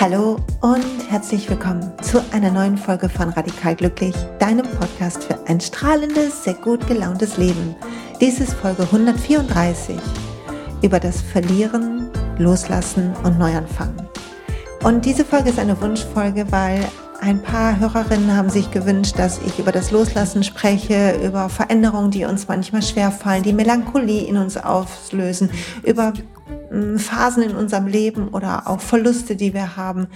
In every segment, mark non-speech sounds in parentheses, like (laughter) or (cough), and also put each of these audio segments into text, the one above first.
Hallo und herzlich willkommen zu einer neuen Folge von Radikal Glücklich, deinem Podcast für ein strahlendes, sehr gut gelauntes Leben. Dies ist Folge 134 über das Verlieren, Loslassen und Neuanfangen. Und diese Folge ist eine Wunschfolge, weil ein paar Hörerinnen haben sich gewünscht, dass ich über das Loslassen spreche, über Veränderungen, die uns manchmal schwerfallen, die Melancholie in uns auslösen, über hm, Phasen in unserem Leben oder auch Verluste, die wir haben.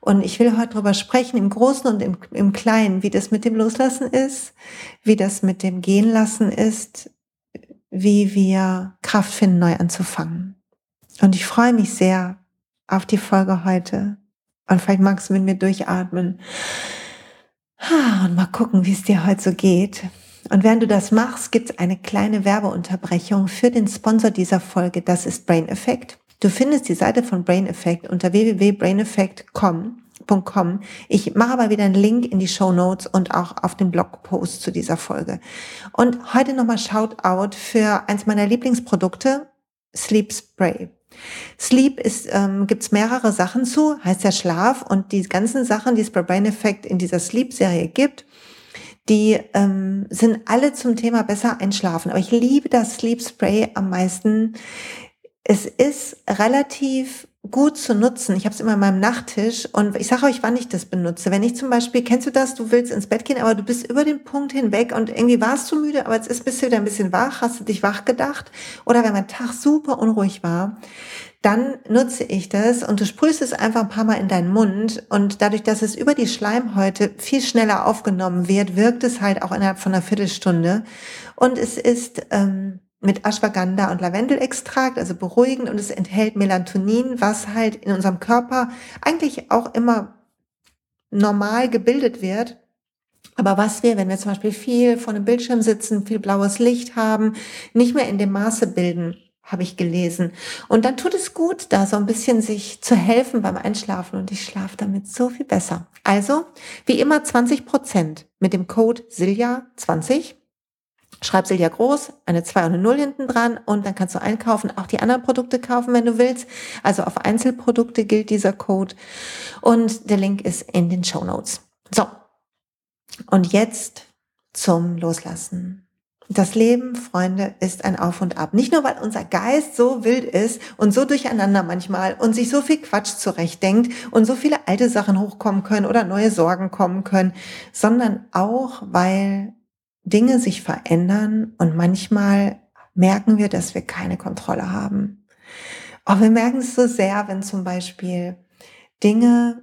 Und ich will heute darüber sprechen, im Großen und im, im Kleinen, wie das mit dem Loslassen ist, wie das mit dem Gehen lassen ist, wie wir Kraft finden, neu anzufangen. Und ich freue mich sehr auf die Folge heute. Und vielleicht magst du mit mir durchatmen. Und mal gucken, wie es dir heute so geht. Und während du das machst, gibt es eine kleine Werbeunterbrechung für den Sponsor dieser Folge. Das ist Brain Effect. Du findest die Seite von Brain Effect unter www.braineffect.com Com. Ich mache aber wieder einen Link in die Show Notes und auch auf den Blogpost zu dieser Folge. Und heute nochmal Shoutout für eins meiner Lieblingsprodukte, Sleep Spray. Sleep ist, ähm, gibt's mehrere Sachen zu, heißt ja Schlaf und die ganzen Sachen, die es bei Brain Effect in dieser Sleep-Serie gibt, die ähm, sind alle zum Thema besser einschlafen. Aber ich liebe das Sleep Spray am meisten. Es ist relativ gut zu nutzen. Ich habe es immer an meinem Nachttisch und ich sage euch, wann ich das benutze. Wenn ich zum Beispiel, kennst du das, du willst ins Bett gehen, aber du bist über den Punkt hinweg und irgendwie warst du müde, aber jetzt ist, bist du wieder ein bisschen wach, hast du dich wach gedacht. Oder wenn mein Tag super unruhig war, dann nutze ich das und du sprühst es einfach ein paar Mal in deinen Mund und dadurch, dass es über die Schleimhäute viel schneller aufgenommen wird, wirkt es halt auch innerhalb von einer Viertelstunde und es ist ähm, mit Ashwagandha und Lavendelextrakt, also beruhigend und es enthält Melatonin, was halt in unserem Körper eigentlich auch immer normal gebildet wird. Aber was wir, wenn wir zum Beispiel viel vor einem Bildschirm sitzen, viel blaues Licht haben, nicht mehr in dem Maße bilden, habe ich gelesen. Und dann tut es gut, da so ein bisschen sich zu helfen beim Einschlafen und ich schlafe damit so viel besser. Also, wie immer 20 Prozent mit dem Code SILJA 20 Schreib Silja groß, eine 2 und eine 0 hinten dran und dann kannst du einkaufen, auch die anderen Produkte kaufen, wenn du willst. Also auf Einzelprodukte gilt dieser Code und der Link ist in den Show Notes. So. Und jetzt zum Loslassen. Das Leben, Freunde, ist ein Auf und Ab. Nicht nur, weil unser Geist so wild ist und so durcheinander manchmal und sich so viel Quatsch zurechtdenkt und so viele alte Sachen hochkommen können oder neue Sorgen kommen können, sondern auch, weil Dinge sich verändern und manchmal merken wir, dass wir keine Kontrolle haben. Aber wir merken es so sehr, wenn zum Beispiel Dinge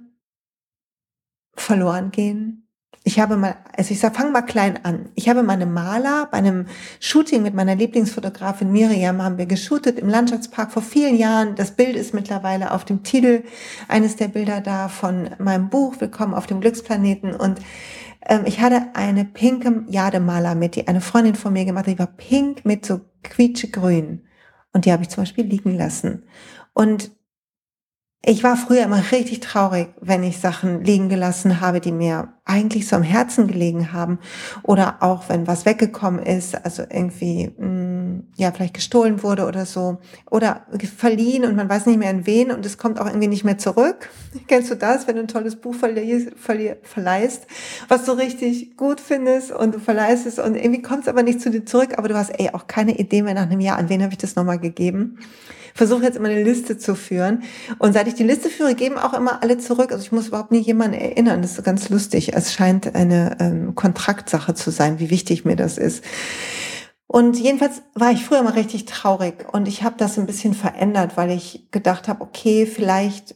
verloren gehen. Ich habe mal, also ich sag, fang mal klein an. Ich habe meine Maler bei einem Shooting mit meiner Lieblingsfotografin Miriam haben wir geshootet im Landschaftspark vor vielen Jahren. Das Bild ist mittlerweile auf dem Titel eines der Bilder da von meinem Buch Willkommen auf dem Glücksplaneten und ich hatte eine pinke Jademaler mit, die eine Freundin von mir gemacht hat. Die war pink mit so quietschegrün. Und die habe ich zum Beispiel liegen lassen. Und ich war früher immer richtig traurig, wenn ich Sachen liegen gelassen habe, die mir eigentlich so am Herzen gelegen haben. Oder auch wenn was weggekommen ist, also irgendwie, mh, mm, ja, vielleicht gestohlen wurde oder so. Oder verliehen und man weiß nicht mehr an wen und es kommt auch irgendwie nicht mehr zurück. (laughs) Kennst du das, wenn du ein tolles Buch verliest, verleihst, was du richtig gut findest und du verleihst es und irgendwie kommt es aber nicht zu dir zurück, aber du hast ey auch keine Idee mehr nach einem Jahr, an wen habe ich das nochmal gegeben versuche jetzt immer eine Liste zu führen. Und seit ich die Liste führe, geben auch immer alle zurück. Also ich muss überhaupt nie jemanden erinnern. Das ist ganz lustig. Es scheint eine ähm, Kontraktsache zu sein, wie wichtig mir das ist. Und jedenfalls war ich früher mal richtig traurig und ich habe das ein bisschen verändert, weil ich gedacht habe, okay, vielleicht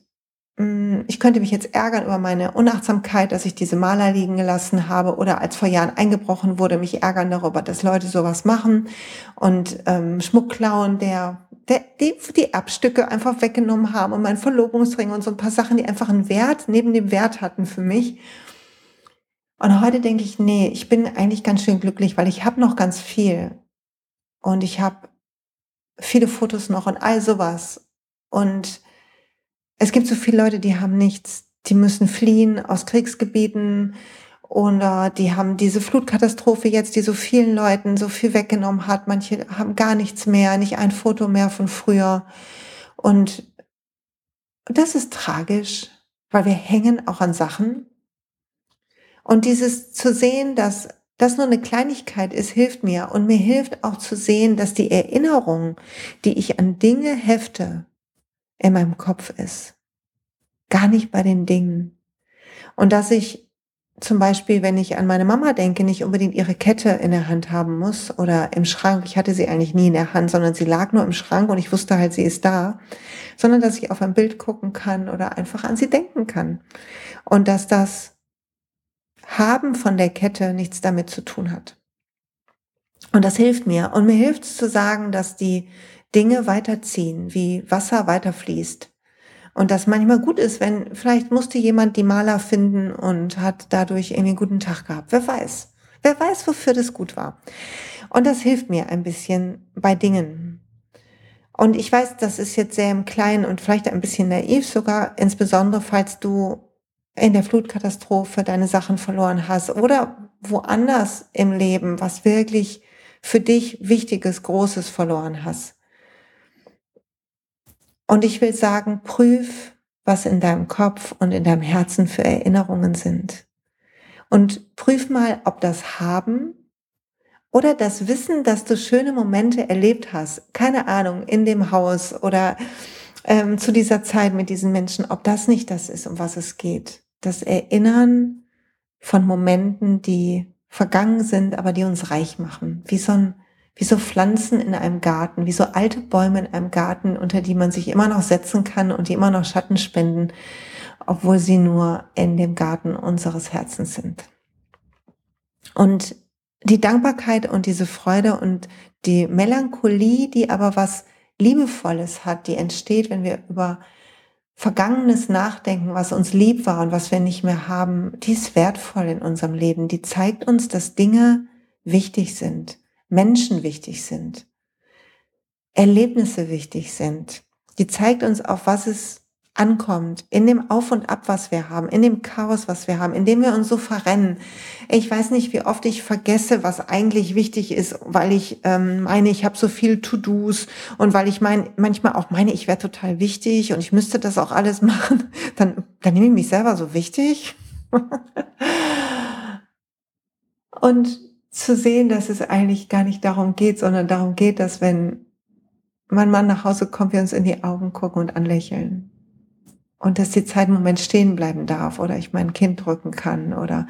mm, ich könnte mich jetzt ärgern über meine Unachtsamkeit, dass ich diese Maler liegen gelassen habe oder als vor Jahren eingebrochen wurde, mich ärgern darüber, dass Leute sowas machen und ähm, Schmuck klauen, der der, die, die Erbstücke einfach weggenommen haben und mein Verlobungsring und so ein paar Sachen, die einfach einen Wert neben dem Wert hatten für mich. Und heute denke ich, nee, ich bin eigentlich ganz schön glücklich, weil ich habe noch ganz viel. Und ich habe viele Fotos noch und all sowas. Und es gibt so viele Leute, die haben nichts. Die müssen fliehen aus Kriegsgebieten Oder die haben diese Flutkatastrophe jetzt, die so vielen Leuten so viel weggenommen hat. Manche haben gar nichts mehr, nicht ein Foto mehr von früher. Und das ist tragisch, weil wir hängen auch an Sachen. Und dieses zu sehen, dass das nur eine Kleinigkeit ist, hilft mir. Und mir hilft auch zu sehen, dass die Erinnerung, die ich an Dinge hefte, in meinem Kopf ist. Gar nicht bei den Dingen. Und dass ich zum Beispiel, wenn ich an meine Mama denke, nicht unbedingt ihre Kette in der Hand haben muss oder im Schrank. Ich hatte sie eigentlich nie in der Hand, sondern sie lag nur im Schrank und ich wusste halt, sie ist da. Sondern dass ich auf ein Bild gucken kann oder einfach an sie denken kann. Und dass das haben von der Kette nichts damit zu tun hat. Und das hilft mir. Und mir hilft es zu sagen, dass die Dinge weiterziehen, wie Wasser weiterfließt. Und das manchmal gut ist, wenn vielleicht musste jemand die Maler finden und hat dadurch irgendwie einen guten Tag gehabt. Wer weiß. Wer weiß, wofür das gut war. Und das hilft mir ein bisschen bei Dingen. Und ich weiß, das ist jetzt sehr im Kleinen und vielleicht ein bisschen naiv sogar, insbesondere falls du in der Flutkatastrophe deine Sachen verloren hast oder woanders im Leben, was wirklich für dich Wichtiges, Großes verloren hast. Und ich will sagen, prüf, was in deinem Kopf und in deinem Herzen für Erinnerungen sind. Und prüf mal, ob das Haben oder das Wissen, dass du schöne Momente erlebt hast, keine Ahnung, in dem Haus oder ähm, zu dieser Zeit mit diesen Menschen, ob das nicht das ist, um was es geht das Erinnern von Momenten, die vergangen sind, aber die uns reich machen. Wie so ein, wie so Pflanzen in einem Garten, wie so alte Bäume in einem Garten, unter die man sich immer noch setzen kann und die immer noch Schatten spenden, obwohl sie nur in dem Garten unseres Herzens sind. Und die Dankbarkeit und diese Freude und die Melancholie, die aber was Liebevolles hat, die entsteht, wenn wir über Vergangenes nachdenken, was uns lieb war und was wir nicht mehr haben, die ist wertvoll in unserem Leben. Die zeigt uns, dass Dinge wichtig sind, Menschen wichtig sind, Erlebnisse wichtig sind. Die zeigt uns, auf was es ankommt, in dem Auf und Ab, was wir haben, in dem Chaos, was wir haben, in dem wir uns so verrennen. Ich weiß nicht, wie oft ich vergesse, was eigentlich wichtig ist, weil ich ähm, meine, ich habe so viel To-Dos und weil ich mein, manchmal auch meine, ich wäre total wichtig und ich müsste das auch alles machen, (laughs) dann, dann nehme ich mich selber so wichtig. (laughs) und zu sehen, dass es eigentlich gar nicht darum geht, sondern darum geht, dass wenn mein Mann nach Hause kommt, wir uns in die Augen gucken und anlächeln und dass die Zeit im Moment stehen bleiben darf oder ich mein Kind drücken kann oder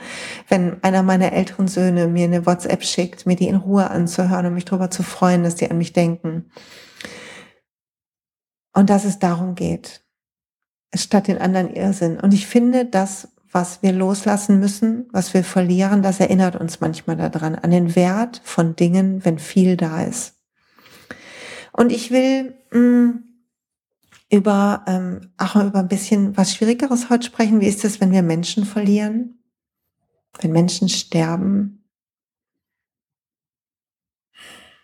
wenn einer meiner älteren Söhne mir eine WhatsApp schickt, mir die in Ruhe anzuhören und mich darüber zu freuen, dass die an mich denken. Und dass es darum geht, statt den anderen Irrsinn. Und ich finde, das, was wir loslassen müssen, was wir verlieren, das erinnert uns manchmal daran, an den Wert von Dingen, wenn viel da ist. Und ich will mh, mm, über ähm, auch über ein bisschen was Schwierigeres heute sprechen. Wie ist es, wenn wir Menschen verlieren? Wenn Menschen sterben?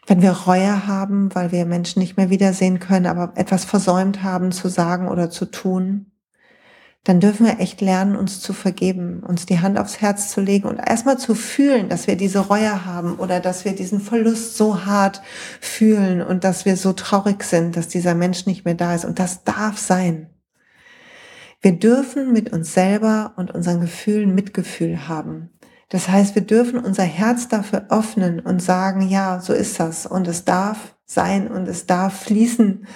Wenn wir Reue haben, weil wir Menschen nicht mehr wiedersehen können, aber etwas versäumt haben zu sagen oder zu tun? Dann dürfen wir echt lernen, uns zu vergeben, uns die Hand aufs Herz zu legen und erstmal zu fühlen, dass wir diese Reue haben oder dass wir diesen Verlust so hart fühlen und dass wir so traurig sind, dass dieser Mensch nicht mehr da ist. Und das darf sein. Wir dürfen mit uns selber und unseren Gefühlen Mitgefühl haben. Das heißt, wir dürfen unser Herz dafür öffnen und sagen, ja, so ist das. Und es darf sein und es darf fließen.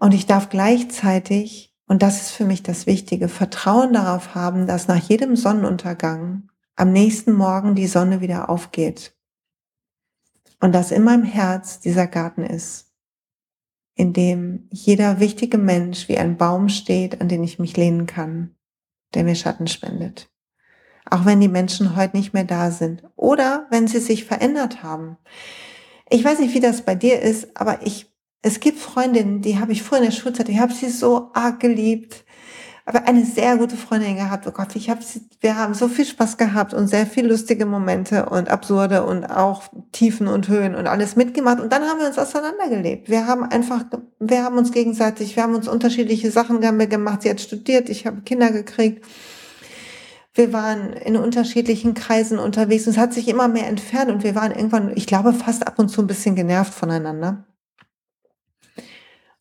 Und ich darf gleichzeitig, und das ist für mich das Wichtige, Vertrauen darauf haben, dass nach jedem Sonnenuntergang am nächsten Morgen die Sonne wieder aufgeht. Und dass in meinem Herz dieser Garten ist, in dem jeder wichtige Mensch wie ein Baum steht, an den ich mich lehnen kann, der mir Schatten spendet. Auch wenn die Menschen heute nicht mehr da sind oder wenn sie sich verändert haben. Ich weiß nicht, wie das bei dir ist, aber ich es gibt Freundinnen, die habe ich früher in der Schulzeit, ich habe sie so arg geliebt. Aber eine sehr gute Freundin gehabt. Oh Gott, ich habe sie, wir haben so viel Spaß gehabt und sehr viel lustige Momente und absurde und auch Tiefen und Höhen und alles mitgemacht. Und dann haben wir uns auseinandergelebt. Wir haben einfach, wir haben uns gegenseitig, wir haben uns unterschiedliche Sachen gemacht. Sie hat studiert, ich habe Kinder gekriegt. Wir waren in unterschiedlichen Kreisen unterwegs und es hat sich immer mehr entfernt und wir waren irgendwann, ich glaube, fast ab und zu ein bisschen genervt voneinander.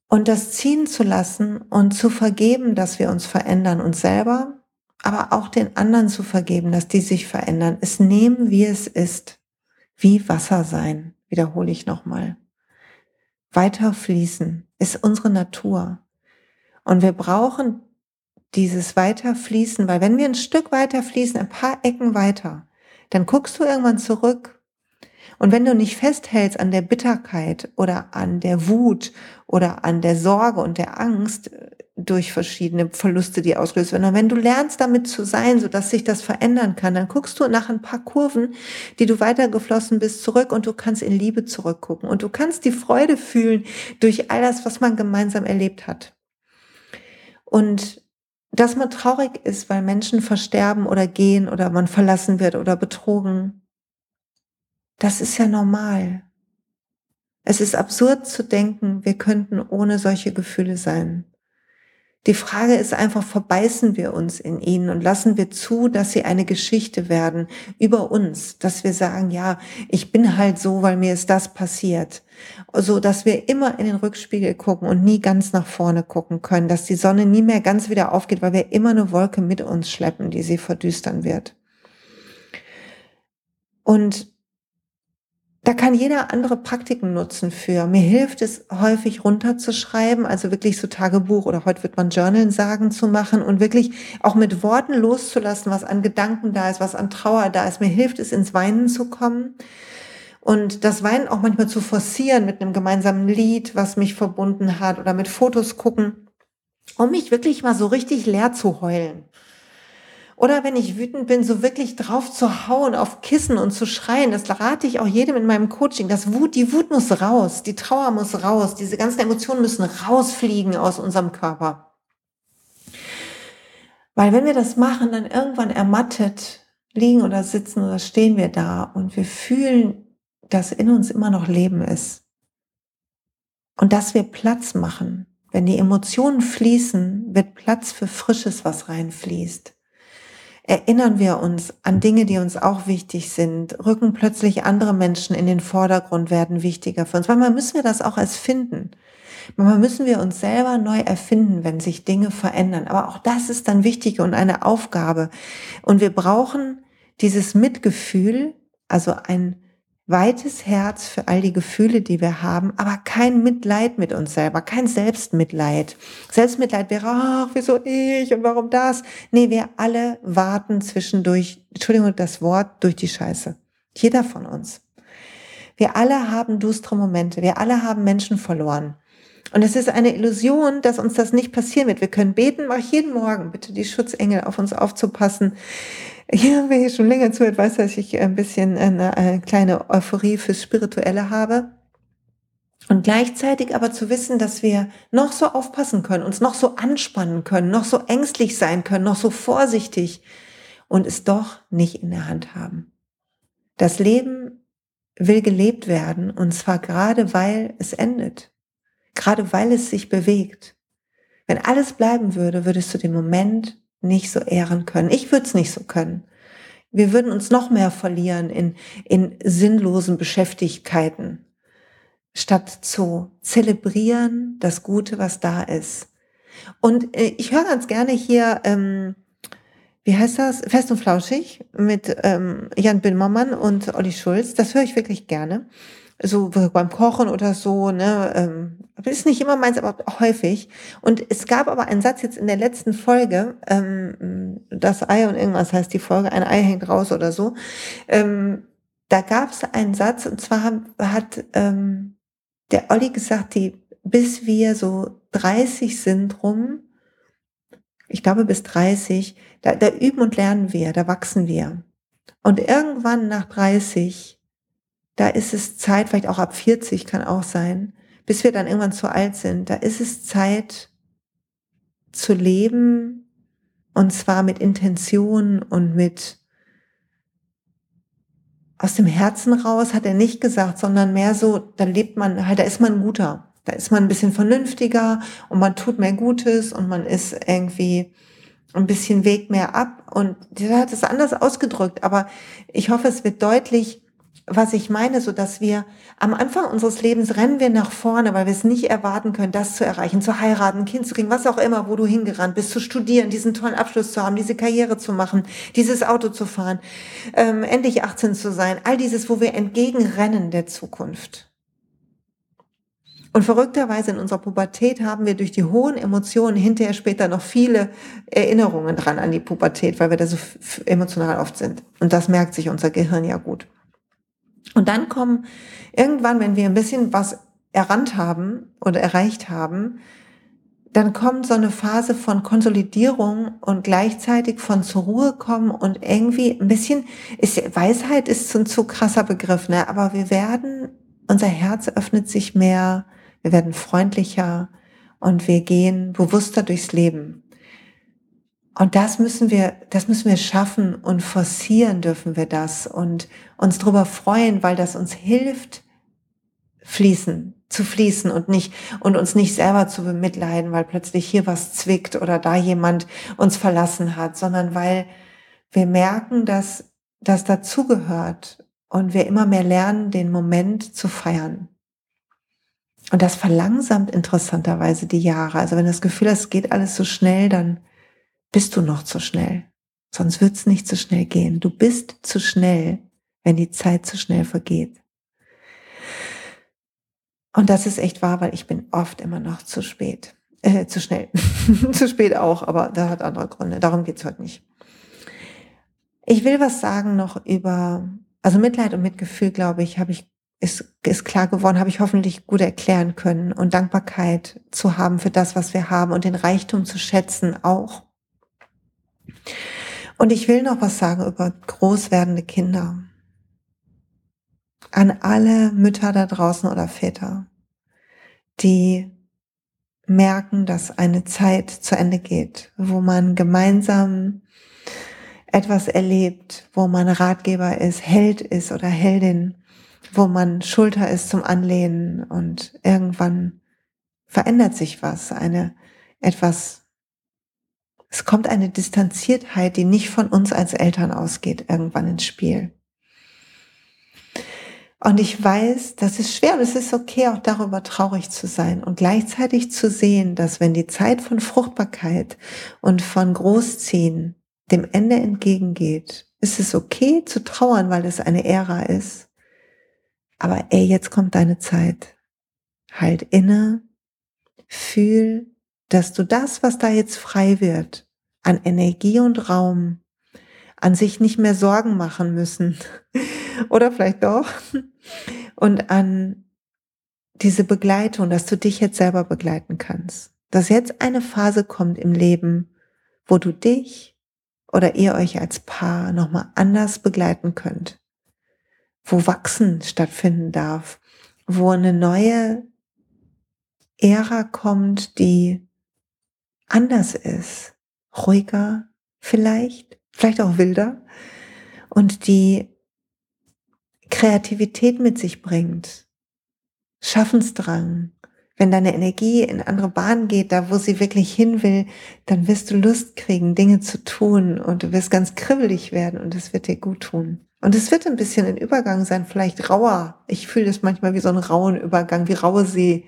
Und das ziehen zu lassen und zu vergeben, dass wir uns verändern, uns selber, aber auch den anderen zu vergeben, dass die sich verändern. Es nehmen, wie es ist, wie Wasser sein, wiederhole ich nochmal. Weiter fließen ist unsere Natur. Und wir brauchen dieses Weiterfließen, weil wenn wir ein Stück weiter fließen, ein paar Ecken weiter, dann guckst du irgendwann zurück. Und wenn du nicht festhältst an der Bitterkeit oder an der Wut oder an der Sorge und der Angst äh, durch verschiedene Verluste, die ausgelöst werden, wenn du lernst damit zu sein, so dass sich das verändern kann, dann guckst du nach ein paar Kurven, die du weitergeflossen bist, zurück und du kannst in Liebe zurückgucken und du kannst die Freude fühlen durch all das, was man gemeinsam erlebt hat. Und dass man traurig ist, weil Menschen versterben oder gehen oder man verlassen wird oder betrogen, das ist ja normal. Es ist absurd zu denken, wir könnten ohne solche Gefühle sein. Die Frage ist einfach, verbeißen wir uns in ihnen und lassen wir zu, dass sie eine Geschichte werden über uns, dass wir sagen, ja, ich bin halt so, weil mir ist das passiert. So, dass wir immer in den Rückspiegel gucken und nie ganz nach vorne gucken können, dass die Sonne nie mehr ganz wieder aufgeht, weil wir immer eine Wolke mit uns schleppen, die sie verdüstern wird. Und da kann jeder andere Praktiken nutzen für. Mir hilft es häufig runterzuschreiben, also wirklich so Tagebuch oder heute wird man Journalen sagen zu machen und wirklich auch mit Worten loszulassen, was an Gedanken da ist, was an Trauer da ist. Mir hilft es, ins Weinen zu kommen und das Weinen auch manchmal zu forcieren mit einem gemeinsamen Lied, was mich verbunden hat oder mit Fotos gucken, um mich wirklich mal so richtig leer zu heulen. Oder wenn ich wütend bin, so wirklich drauf zu hauen auf Kissen und zu schreien. Das rate ich auch jedem in meinem Coaching. Das Wut, die Wut muss raus, die Trauer muss raus, diese ganzen Emotionen müssen rausfliegen aus unserem Körper. Weil wenn wir das machen, dann irgendwann ermattet liegen oder sitzen oder stehen wir da und wir fühlen, dass in uns immer noch Leben ist. Und dass wir Platz machen. Wenn die Emotionen fließen, wird Platz für Frisches, was reinfließt erinnern wir uns an Dinge, die uns auch wichtig sind, rücken plötzlich andere Menschen in den Vordergrund, werden wichtiger für uns. Manchmal müssen wir das auch als finden. Manchmal müssen wir uns selber neu erfinden, wenn sich Dinge verändern. Aber auch das ist dann wichtig und eine Aufgabe. Und wir brauchen dieses Mitgefühl, also ein weites Herz für all die Gefühle, die wir haben, aber kein Mitleid mit uns selber, kein Selbstmitleid. Selbstmitleid wäre, ach, wieso ich und warum das? Nee, wir alle warten zwischendurch, Entschuldigung, das Wort, durch die Scheiße. Jeder von uns. Wir alle haben dustre Momente, wir alle haben Menschen verloren. Und es ist eine Illusion, dass uns das nicht passieren wird. Wir können beten, mach jeden Morgen, bitte die Schutzengel auf uns aufzupassen. Ja, wer hier schon länger zuhört, weiß, dass ich ein bisschen eine, eine kleine Euphorie fürs Spirituelle habe. Und gleichzeitig aber zu wissen, dass wir noch so aufpassen können, uns noch so anspannen können, noch so ängstlich sein können, noch so vorsichtig und es doch nicht in der Hand haben. Das Leben will gelebt werden und zwar gerade weil es endet, gerade weil es sich bewegt. Wenn alles bleiben würde, würdest du den Moment nicht so ehren können. Ich würde es nicht so können. Wir würden uns noch mehr verlieren in, in sinnlosen Beschäftigkeiten, statt zu zelebrieren das Gute, was da ist. Und äh, ich höre ganz gerne hier, ähm, wie heißt das? Fest und Flauschig mit ähm, Jan Böhmermann und Olli Schulz. Das höre ich wirklich gerne so beim Kochen oder so, ne, ähm, ist nicht immer meins, aber häufig. Und es gab aber einen Satz jetzt in der letzten Folge, ähm, das Ei und irgendwas heißt die Folge, ein Ei hängt raus oder so. Ähm, da gab es einen Satz und zwar hat ähm, der Olli gesagt, die bis wir so 30 sind rum, ich glaube bis 30, da, da üben und lernen wir, da wachsen wir. Und irgendwann nach 30 da ist es Zeit, vielleicht auch ab 40 kann auch sein, bis wir dann irgendwann zu alt sind, da ist es Zeit zu leben und zwar mit Intention und mit aus dem Herzen raus, hat er nicht gesagt, sondern mehr so, da lebt man halt, da ist man guter. Da ist man ein bisschen vernünftiger und man tut mehr Gutes und man ist irgendwie ein bisschen Weg mehr ab und der hat es anders ausgedrückt, aber ich hoffe, es wird deutlich, was ich meine, so dass wir am Anfang unseres Lebens rennen wir nach vorne, weil wir es nicht erwarten können, das zu erreichen, zu heiraten, ein Kind zu kriegen, was auch immer, wo du hingerannt bist, zu studieren, diesen tollen Abschluss zu haben, diese Karriere zu machen, dieses Auto zu fahren, ähm, endlich 18 zu sein, all dieses, wo wir entgegenrennen der Zukunft. Und verrückterweise in unserer Pubertät haben wir durch die hohen Emotionen hinterher später noch viele Erinnerungen dran an die Pubertät, weil wir da so emotional oft sind. Und das merkt sich unser Gehirn ja gut. Und dann kommen irgendwann, wenn wir ein bisschen was errannt haben oder erreicht haben, dann kommt so eine Phase von Konsolidierung und gleichzeitig von zur Ruhe kommen und irgendwie ein bisschen, ist, Weisheit ist so ein zu krasser Begriff, ne? aber wir werden, unser Herz öffnet sich mehr, wir werden freundlicher und wir gehen bewusster durchs Leben. Und das müssen wir, das müssen wir schaffen und forcieren dürfen wir das und uns darüber freuen, weil das uns hilft, fließen, zu fließen und nicht, und uns nicht selber zu bemitleiden, weil plötzlich hier was zwickt oder da jemand uns verlassen hat, sondern weil wir merken, dass das dazugehört und wir immer mehr lernen, den Moment zu feiern. Und das verlangsamt interessanterweise die Jahre. Also wenn das Gefühl hast, es geht alles so schnell, dann bist du noch zu schnell. Sonst wird es nicht so schnell gehen. Du bist zu schnell, wenn die Zeit zu schnell vergeht. Und das ist echt wahr, weil ich bin oft immer noch zu spät. Äh, zu schnell. (laughs) zu spät auch, aber das hat andere Gründe. Darum geht's heute nicht. Ich will was sagen noch über, also Mitleid und Mitgefühl, glaube ich, habe ich, ist, ist klar geworden, habe ich hoffentlich gut erklären können und Dankbarkeit zu haben für das, was wir haben und den Reichtum zu schätzen auch. Und ich will noch was sagen über groß werdende Kinder. An alle Mütter da draußen oder Väter, die merken, dass eine Zeit zu Ende geht, wo man gemeinsam etwas erlebt, wo man Ratgeber ist, Held ist oder Heldin, wo man Schulter ist zum Anlehnen und irgendwann verändert sich was, eine etwas es kommt eine Distanziertheit, die nicht von uns als Eltern ausgeht, irgendwann ins Spiel. Und ich weiß, das ist schwer und es ist okay, auch darüber traurig zu sein und gleichzeitig zu sehen, dass wenn die Zeit von Fruchtbarkeit und von Großziehen dem Ende entgegengeht, ist es okay zu trauern, weil es eine Ära ist. Aber ey, jetzt kommt deine Zeit. Halt inne, fühl, dass du das, was da jetzt frei wird, an Energie und Raum, an sich nicht mehr Sorgen machen müssen, (laughs) oder vielleicht doch, und an diese Begleitung, dass du dich jetzt selber begleiten kannst. Dass jetzt eine Phase kommt im Leben, wo du dich oder ihr euch als Paar nochmal anders begleiten könnt, wo Wachsen stattfinden darf, wo eine neue Ära kommt, die anders ist, ruhiger vielleicht, vielleicht auch wilder und die Kreativität mit sich bringt, Schaffensdrang. Wenn deine Energie in andere Bahnen geht, da wo sie wirklich hin will, dann wirst du Lust kriegen, Dinge zu tun und du wirst ganz kribbelig werden und es wird dir gut tun. Und es wird ein bisschen ein Übergang sein, vielleicht rauer. Ich fühle das manchmal wie so einen rauen Übergang, wie raue See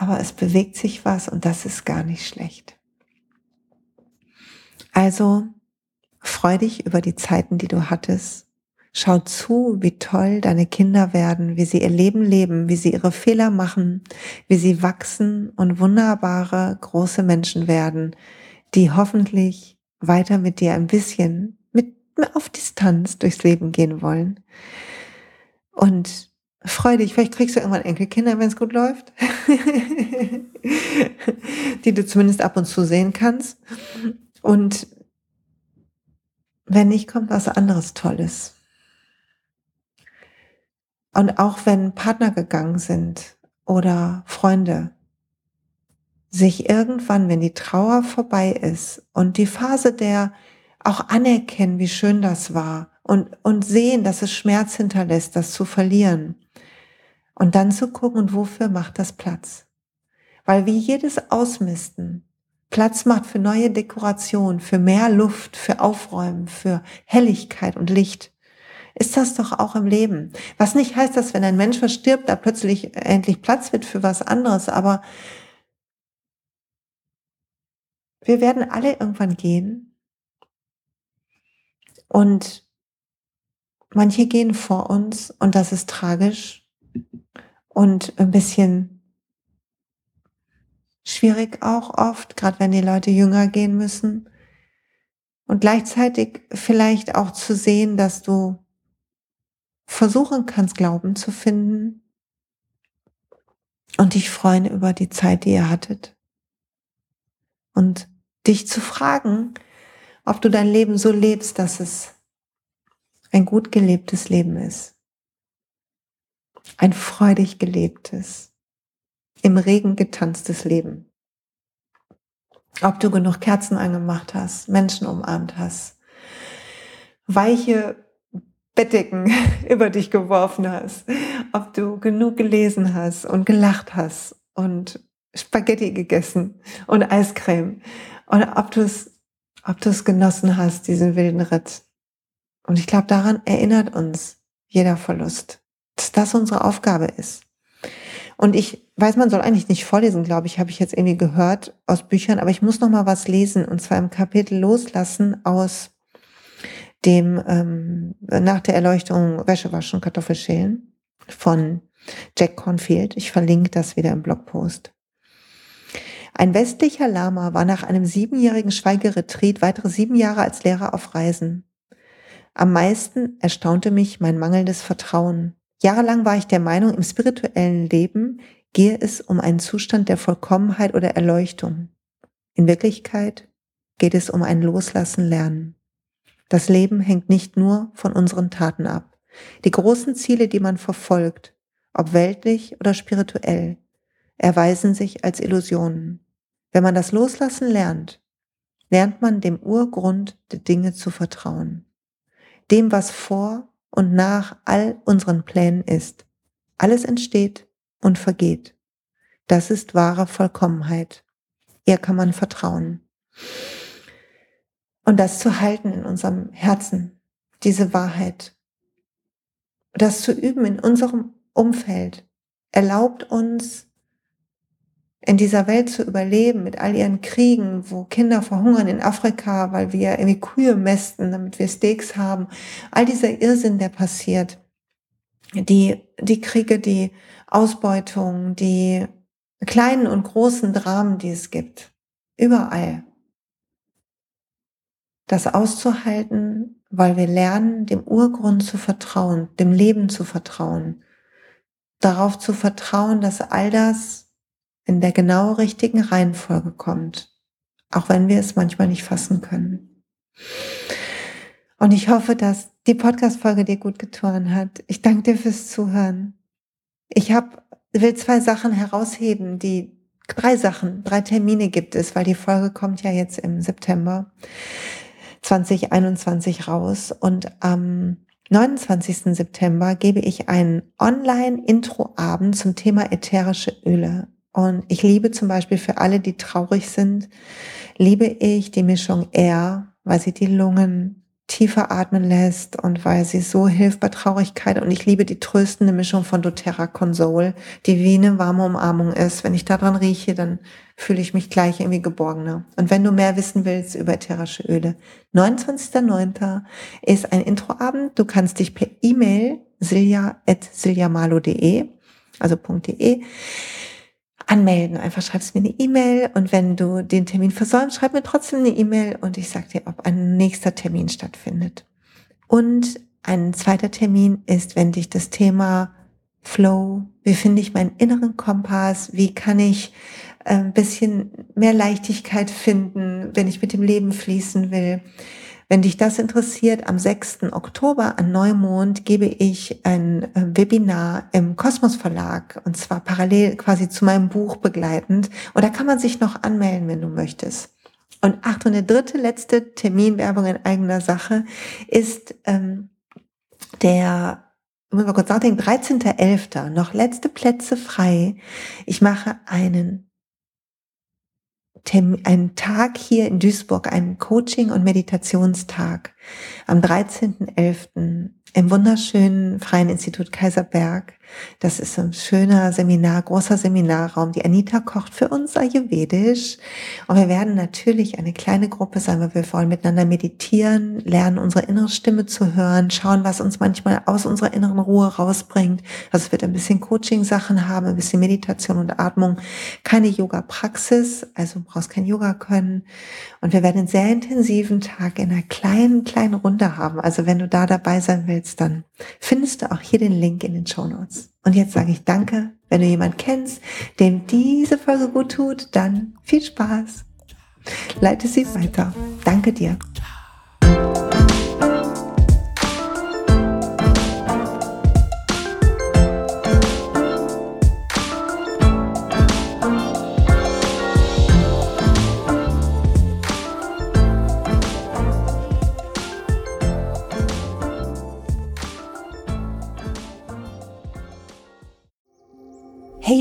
aber es bewegt sich was und das ist gar nicht schlecht. Also freu dich über die Zeiten, die du hattest. Schau zu, wie toll deine Kinder werden, wie sie ihr Leben leben, wie sie ihre Fehler machen, wie sie wachsen und wunderbare große Menschen werden, die hoffentlich weiter mit dir ein bisschen mit auf Distanz durchs Leben gehen wollen. Und Freu dich, vielleicht kriegst du irgendwann Enkelkinder, wenn es gut läuft, (laughs) die du zumindest ab und zu sehen kannst. Und wenn nicht, kommt was anderes Tolles. Und auch wenn Partner gegangen sind oder Freunde, sich irgendwann, wenn die Trauer vorbei ist und die Phase der auch anerkennen, wie schön das war und, und sehen, dass es Schmerz hinterlässt, das zu verlieren und dann zu gucken, wofür macht das Platz. Weil wie jedes Ausmisten Platz macht für neue Dekoration, für mehr Luft, für Aufräumen, für Helligkeit und Licht, ist das doch auch im Leben. Was nicht heißt, dass wenn ein Mensch verstirbt, da plötzlich endlich Platz wird für was anderes, aber wir werden alle irgendwann gehen und manche gehen vor uns und das ist tragisch und ein bisschen schwierig auch oft, gerade wenn die Leute jünger gehen müssen. Und gleichzeitig vielleicht auch zu sehen, dass du versuchen kannst, Glauben zu finden und dich freuen über die Zeit, die ihr hattet. Und dich zu fragen, ob du dein Leben so lebst, dass es ein gut gelebtes Leben ist. Ein freudig gelebtes im Regen getanztes Leben. Ob du genug Kerzen angemacht hast, Menschen umarmt hast, weiche Bettdecken (laughs) über dich geworfen hast, ob du genug gelesen hast und gelacht hast und Spaghetti gegessen und Eiscreme und ob du es ob du es genossen hast, diesen wilden Ritt. Und ich glaube, daran erinnert uns jeder Verlust, dass das unsere Aufgabe ist. Und ich weiß, man soll eigentlich nicht vorlesen, glaube ich, habe ich jetzt irgendwie gehört aus Büchern, aber ich muss noch mal was lesen und zwar im Kapitel Loslassen aus dem ähm, nach der Erleuchtung Wäsche waschen, Kartoffel schälen von Jack Cornfield. Ich verlinke das wieder im Blogpost. Ein westlicher Lama war nach einem siebenjährigen Schweigeretreat weitere sieben Jahre als Lehrer auf Reisen. Am meisten erstaunte mich mein mangelndes Vertrauen. Jahrelang war ich der Meinung, im spirituellen Leben gehe es um einen Zustand der Vollkommenheit oder Erleuchtung. In Wirklichkeit geht es um ein Loslassen lernen. Das Leben hängt nicht nur von unseren Taten ab. Die großen Ziele, die man verfolgt, ob weltlich oder spirituell, erweisen sich als Illusionen. Wenn man das Loslassen lernt, lernt man dem Urgrund der Dinge zu vertrauen. Dem, was vor und nach all unseren Plänen ist. Alles entsteht und vergeht. Das ist wahre Vollkommenheit. Ihr kann man vertrauen. Und das zu halten in unserem Herzen, diese Wahrheit, das zu üben in unserem Umfeld, erlaubt uns, in dieser Welt zu überleben, mit all ihren Kriegen, wo Kinder verhungern in Afrika, weil wir irgendwie Kühe mästen, damit wir Steaks haben. All dieser Irrsinn, der passiert. Die, die Kriege, die Ausbeutung, die kleinen und großen Dramen, die es gibt. Überall. Das auszuhalten, weil wir lernen, dem Urgrund zu vertrauen, dem Leben zu vertrauen. Darauf zu vertrauen, dass all das in der genau richtigen Reihenfolge kommt, auch wenn wir es manchmal nicht fassen können. Und ich hoffe, dass die Podcast-Folge dir gut getan hat. Ich danke dir fürs Zuhören. Ich hab, will zwei Sachen herausheben, die drei Sachen, drei Termine gibt es, weil die Folge kommt ja jetzt im September 2021 raus und am 29. September gebe ich einen Online-Intro-Abend zum Thema ätherische Öle. Und ich liebe zum Beispiel für alle, die traurig sind, liebe ich die Mischung R, weil sie die Lungen tiefer atmen lässt und weil sie so hilft bei Traurigkeit. Und ich liebe die tröstende Mischung von doTERRA Console, die wie eine warme Umarmung ist. Wenn ich daran rieche, dann fühle ich mich gleich irgendwie geborgener. Und wenn du mehr wissen willst über ätherische Öle, 29.09. ist ein Introabend. Du kannst dich per E-Mail silja.siljamalo.de, also .de, anmelden. Einfach schreibst mir eine E-Mail und wenn du den Termin versäumst, schreib mir trotzdem eine E-Mail und ich sag dir, ob ein nächster Termin stattfindet. Und ein zweiter Termin ist, wenn dich das Thema Flow, wie finde ich meinen inneren Kompass, wie kann ich ein äh, bisschen mehr Leichtigkeit finden, wenn ich mit dem Leben fließen will, wenn dich das interessiert, am 6. Oktober an Neumond gebe ich ein äh, Webinar im Kosmos Verlag und zwar parallel quasi zu meinem Buch begleitend. Und da kann man sich noch anmelden, wenn du möchtest. Und ach, und der dritte, letzte Terminwerbung in eigener Sache ist ähm, der muss mal kurz nachdenken, 13.11. noch letzte Plätze frei. Ich mache einen einen Tag hier in Duisburg, einen Coaching- und Meditationstag am 13.11 im wunderschönen Freien Institut Kaiserberg. Das ist ein schöner Seminar, großer Seminarraum. Die Anita kocht für uns Ayurvedisch. Und wir werden natürlich eine kleine Gruppe sein, weil wir wollen miteinander meditieren, lernen, unsere innere Stimme zu hören, schauen, was uns manchmal aus unserer inneren Ruhe rausbringt. Also es wird ein bisschen Coaching-Sachen haben, ein bisschen Meditation und Atmung. Keine Yoga-Praxis, also brauchst kein Yoga können. Und wir werden einen sehr intensiven Tag in einer kleinen, kleinen Runde haben. Also wenn du da dabei sein willst, dann findest du auch hier den Link in den Show Notes. Und jetzt sage ich Danke. Wenn du jemanden kennst, dem diese Folge gut tut, dann viel Spaß. Leite sie weiter. Danke dir.